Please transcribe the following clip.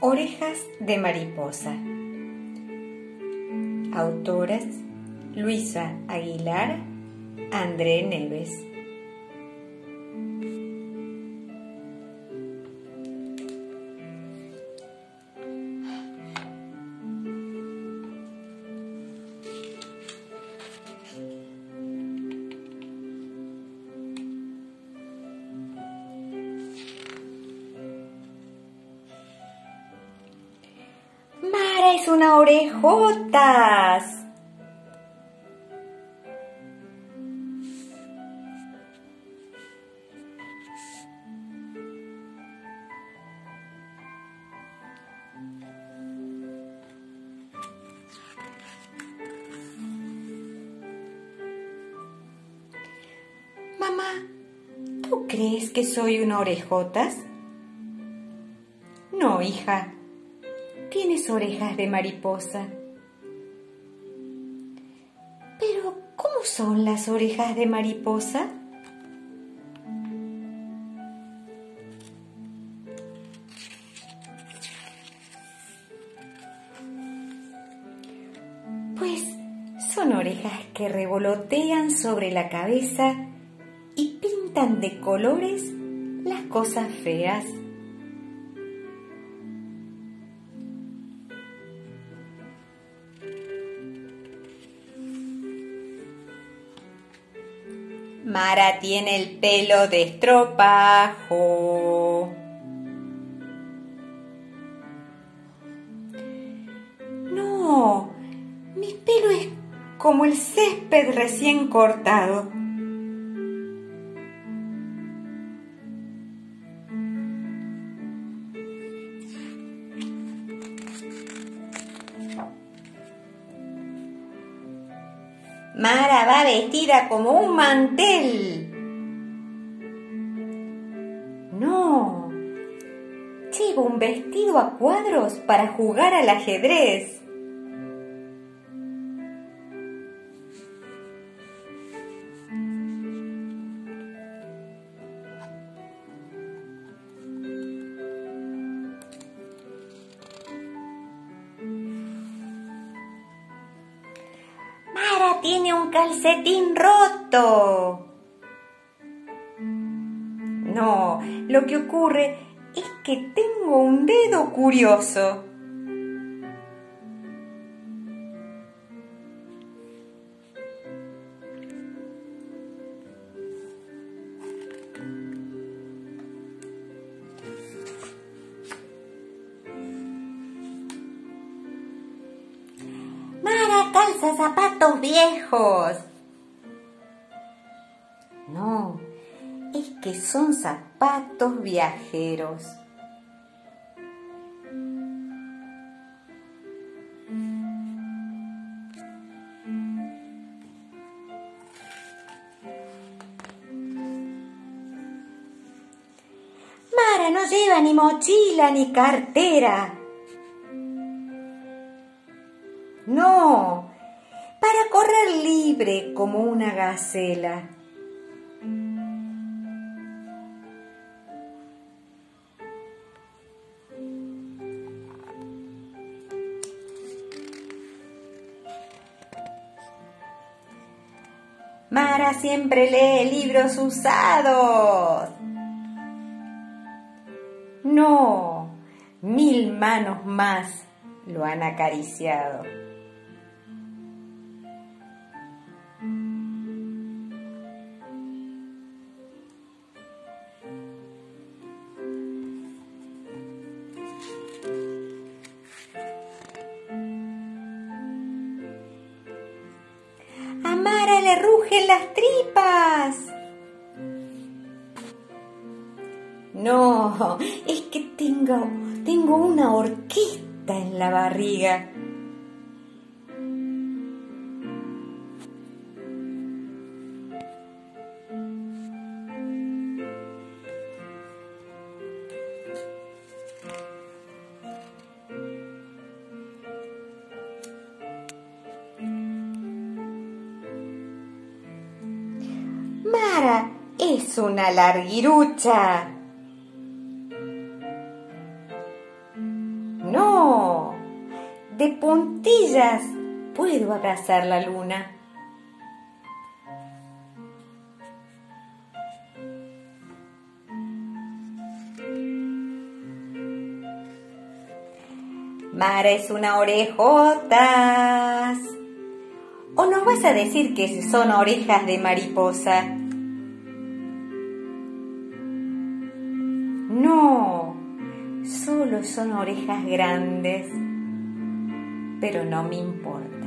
Orejas de mariposa. Autoras Luisa Aguilar, André Neves. Mara es una orejotas. Mamá, ¿tú crees que soy una orejotas? No, hija. Orejas de mariposa. Pero, ¿cómo son las orejas de mariposa? Pues son orejas que revolotean sobre la cabeza y pintan de colores las cosas feas. Mara tiene el pelo de estropajo. No, mi pelo es como el césped recién cortado. Mara va vestida como un mantel. No, llevo un vestido a cuadros para jugar al ajedrez. Tiene un calcetín roto. No, lo que ocurre es que tengo un dedo curioso. Calza zapatos viejos. No, es que son zapatos viajeros. Mara no lleva ni mochila ni cartera. Libre como una gacela. Mara siempre lee libros usados. No, mil manos más lo han acariciado. Rugen las tripas. No, es que tengo, tengo una orquesta en la barriga. Es una larguirucha. de puntillas puedo abrazar la luna. Mara es una orejotas. ¿O nos vas a decir que son orejas de mariposa? No, solo son orejas grandes, pero no me importa.